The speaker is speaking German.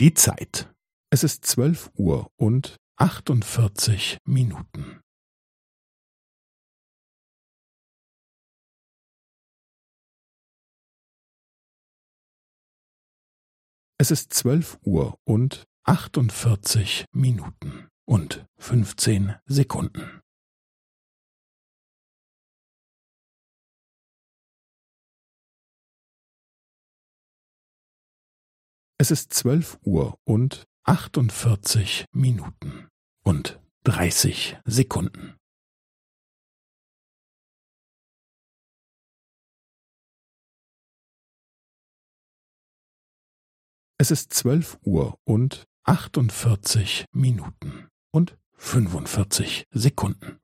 Die Zeit. Es ist zwölf Uhr und achtundvierzig Minuten. Es ist zwölf Uhr und achtundvierzig Minuten und fünfzehn Sekunden. Es ist zwölf Uhr und achtundvierzig Minuten und dreißig Sekunden. Es ist zwölf Uhr und achtundvierzig Minuten und fünfundvierzig Sekunden.